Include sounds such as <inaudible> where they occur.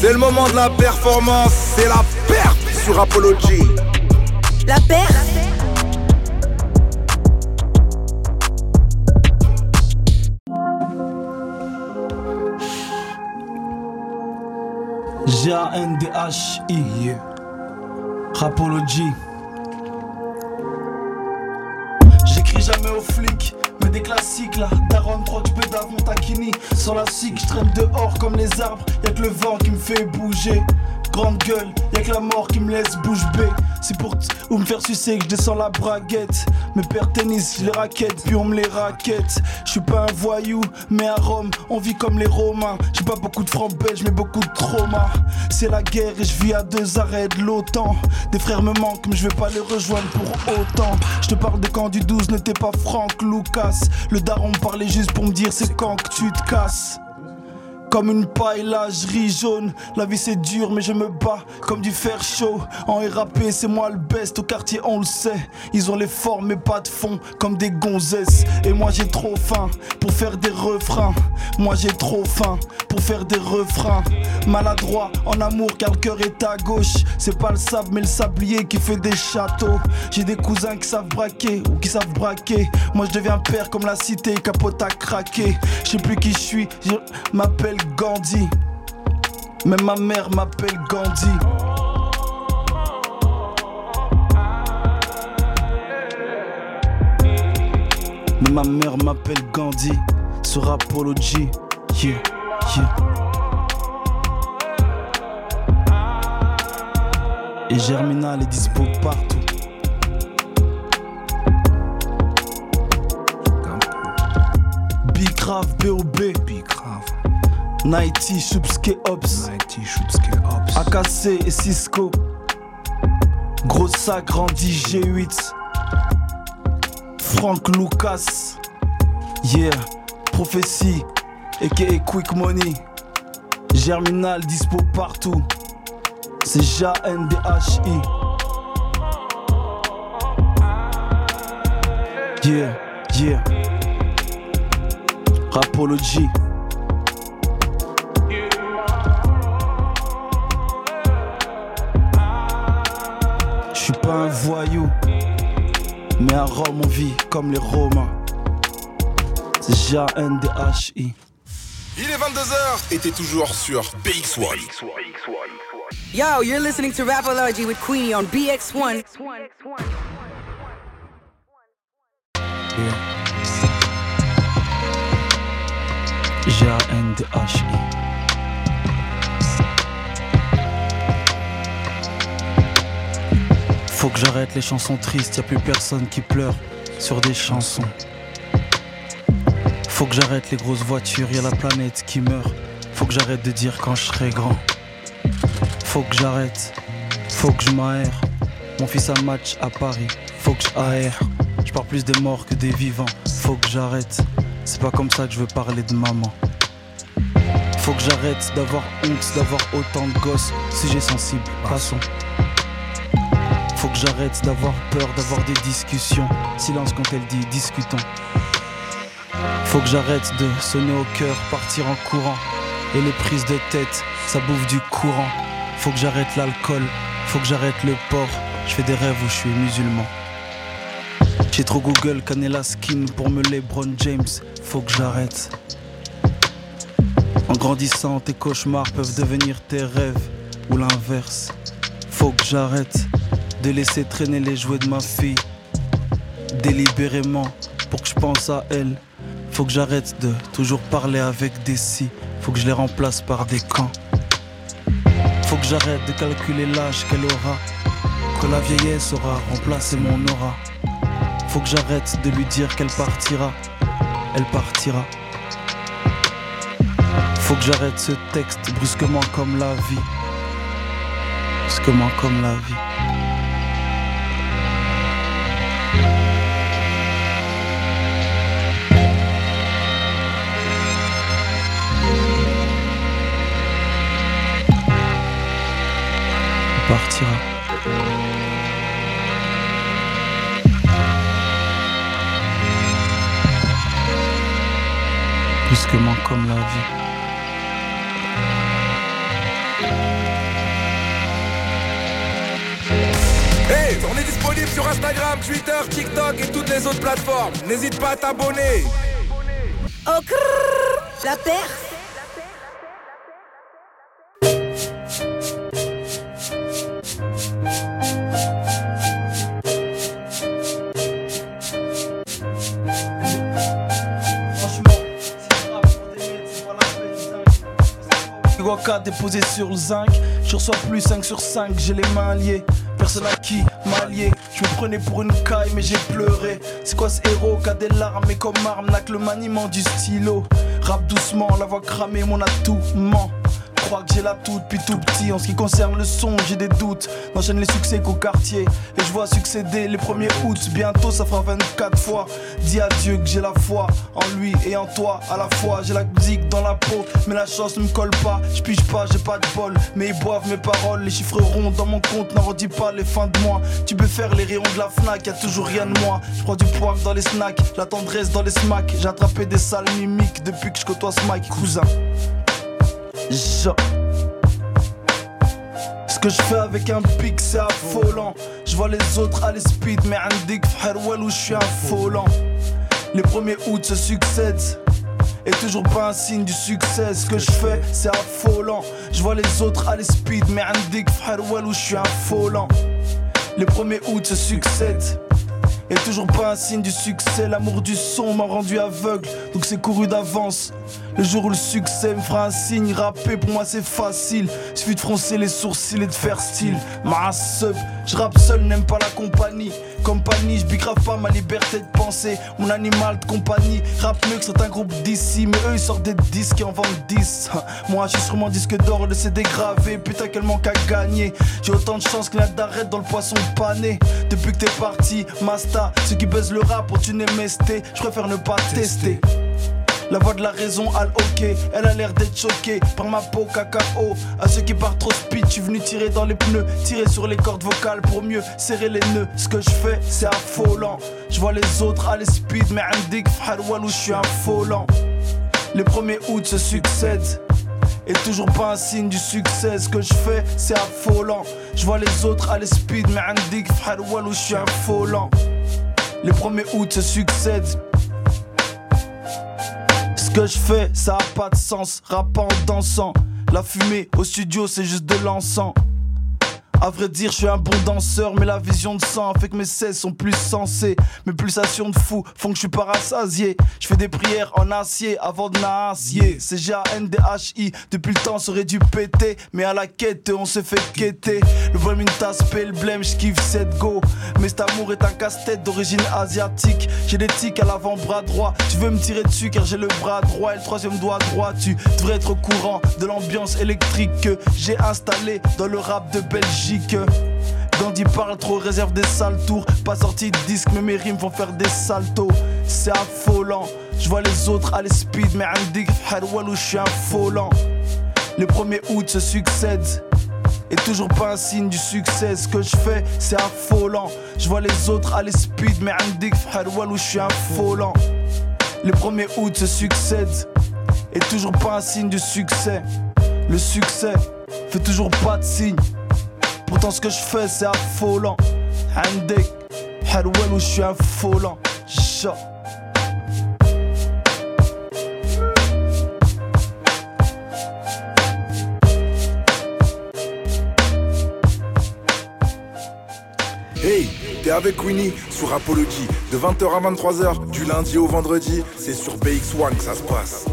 C'est le moment de la performance, c'est la perte sur Apology. La perte G-A-N-D-H-I. Rapology. J'écris jamais aux flics, mais des classiques là. Daron, Proch, Bédave, Montakini. Sans la SIC, je traîne dehors comme les arbres. Y'a que le vent qui me fait bouger. Grande gueule, y'a que la mort qui me laisse bouche bée. C'est pour ou me faire sucer que je descends la braguette. Mes pères tennis, je les raquette, puis on me les raquette. Je suis pas un voyou, mais à Rome, on vit comme les Romains. J'ai pas beaucoup de francs belges, mais beaucoup de trauma. C'est la guerre et je vis à deux arrêts de l'OTAN. Des frères me manquent, mais je vais pas les rejoindre pour autant. Je te parle de quand du 12, ne t'es pas Franck Lucas. Le daron me parlait juste pour me dire c'est quand que tu te casses. Comme une paille jaune. La vie c'est dur, mais je me bats comme du fer chaud. En RAP, c'est moi le best. Au quartier, on le sait. Ils ont les formes, mais pas de fond, comme des gonzesses. Et moi j'ai trop faim pour faire des refrains. Moi j'ai trop faim pour faire des refrains. Maladroit en amour, car le cœur est à gauche. C'est pas le sable, mais le sablier qui fait des châteaux. J'ai des cousins qui savent braquer ou qui savent braquer. Moi je deviens père comme la cité, capote à craquer. Je sais plus qui je suis, je m'appelle Gandhi. Même ma mère m'appelle Gandhi. Mais ma mère m'appelle Gandhi. Sur Apology. Yeah, yeah. Et Germinal est dispo partout. Big Grave, B.O.B. Nighty, Shubske Ops. Nighty, Shubske Ops. AKC et Cisco. Gros sac Randy G8. Frank Lucas. Yeah. Prophétie. aka Quick Money. Germinal dispo partout. C'est J-A-N-D-H-I. Yeah, yeah. Rapology. Mais à Rome on vit comme les Romains. C'est J-A-N-D-H-I. Il est 22h et t'es toujours sur BX1. Yo, you're listening to Rapology with Queenie on BX1. G-A-N-D-H-I. Faut que j'arrête les chansons tristes, y a plus personne qui pleure sur des chansons. Faut que j'arrête les grosses voitures, y a la planète qui meurt. Faut que j'arrête de dire quand je serai grand. Faut que j'arrête, faut que je m'aère. Mon fils a match à Paris, faut que j'aère. Je parle plus des morts que des vivants, faut que j'arrête. C'est pas comme ça que je veux parler de maman. Faut que j'arrête d'avoir honte d'avoir autant de gosses. Sujet sensible, passons. Faut que j'arrête d'avoir peur d'avoir des discussions. Silence quand elle dit discutons. Faut que j'arrête de sonner au cœur, partir en courant. Et les prises de tête, ça bouffe du courant. Faut que j'arrête l'alcool, faut que j'arrête le porc. Je fais des rêves où je suis musulman. J'ai trop Google Canela Skin pour me LeBron James. Faut que j'arrête. En grandissant, tes cauchemars peuvent devenir tes rêves ou l'inverse. Faut que j'arrête de laisser traîner les jouets de ma fille délibérément pour que je pense à elle. Faut que j'arrête de toujours parler avec des si. Faut que je les remplace par des camps. Faut que j'arrête de calculer l'âge qu'elle aura. Que la vieillesse aura remplacé mon aura. Faut que j'arrête de lui dire qu'elle partira. Elle partira. Faut que j'arrête ce texte brusquement comme la vie. Brusquement comme la vie. réussira. Brusquement comme la vie. Hey, on est disponible sur Instagram, Twitter, TikTok et toutes les autres plateformes. N'hésite pas à t'abonner. Oh, crrr, la terre perf déposé sur le zinc. Je reçois plus 5 sur 5, j'ai les mains liées. Personne à qui m'allier. Je me prenais pour une caille, mais j'ai pleuré. C'est quoi ce héros qui a des larmes et comme arme n'a que le maniement du stylo? Rap doucement, la voix cramée, mon atout ment crois que j'ai la toute depuis tout petit. En ce qui concerne le son, j'ai des doutes. J'enchaîne les succès qu'au quartier. Et je vois succéder les premiers août. Bientôt, ça fera 24 fois. Dis à Dieu que j'ai la foi en lui et en toi à la fois. J'ai la musique dans la peau, mais la chance ne me colle pas. Je pige pas, j'ai pas de bol. Mais ils boivent mes paroles. Les chiffres ronds dans mon compte n'arrondis pas les fins de mois. Tu peux faire les rayons de la Fnac, y a toujours rien de moi. Je prends du poivre dans les snacks, la tendresse dans les smacks. J'ai attrapé des sales mimiques depuis que je côtoie cousin. Ce que je fais avec un pic c'est affolant Je vois les autres aller speed mais un dick où je suis affolant Les premiers août se succèdent et toujours pas un signe du succès. Ce que je fais, c'est affolant. Je vois les autres aller speed, mais un dick où je suis affolant. Les premiers août se succèdent. Et toujours pas un signe du succès. L'amour du son m'a rendu aveugle, donc c'est couru d'avance. Le jour où le succès me fera un signe, rapper pour moi c'est facile. Suffit de froncer les sourcils et de faire style. Ma sub, je rappe seul, n'aime pas la compagnie. Compagnie, je grave pas ma liberté de penser. Mon animal de compagnie, rap mieux que certains groupes d'ici. Mais eux ils sortent des disques et en vendent 10. <laughs> Moi je suis sur mon disque d'or, le CD gravé. Putain, quel manque à gagner. J'ai autant de chance que la d'arrêt dans le poisson pané. Depuis que t'es parti, Masta, ceux qui baissent le rap, tu n'es mesté. Je préfère ne pas tester. La voix de la raison le hockey, elle a l'air d'être choquée par ma peau cacao. À ceux qui partent trop speed, je suis venu tirer dans les pneus, tirer sur les cordes vocales pour mieux serrer les nœuds. Ce que je fais, c'est affolant. Je vois les autres aller speed, mais un dick où je suis affolant. Les premiers août se succèdent. Et toujours pas un signe du succès, ce que je fais c'est affolant Je vois les autres aller speed mais un dick où je suis affolant Les premiers août se succèdent ce que je fais, ça a pas de sens. Rappant dansant. La fumée au studio, c'est juste de l'encens. À vrai dire, je suis un bon danseur, mais la vision de sang fait que mes 16 sont plus sensées. Mes pulsations de fou font que je suis pas rassasié. Je fais des prières en acier avant de nacier. C'est G-A-N-D-H-I, depuis le temps, ça aurait dû péter. Mais à la quête, on se fait quêter. Le volume une tasse, le blême, j'kiffe cette go. Mais cet amour est un casse-tête d'origine asiatique. J'ai des tics à l'avant-bras droit. Tu veux me tirer dessus car j'ai le bras droit et le troisième doigt droit. Tu devrais être au courant de l'ambiance électrique que j'ai installée dans le rap de Belgique. Gandhi parle trop, réserve des sales tours. Pas sorti de disque, mais mes rimes vont faire des saltos. C'est affolant. Je vois les autres aller speed, mais un dig où je suis affolant. Les premiers août se succèdent. Et toujours pas un signe du succès. Ce que je fais, c'est affolant. Je vois les autres aller speed, mais un dig où je suis affolant. Les premiers août se succèdent. Et toujours pas un signe du succès. Le succès fait toujours pas de signe. Pourtant, ce que je fais, c'est affolant. Handek, Harwell, où je suis affolant. Chat. Hey, t'es avec Queenie sur Apology de 20h à 23h du lundi au vendredi, c'est sur BX1 que ça se passe.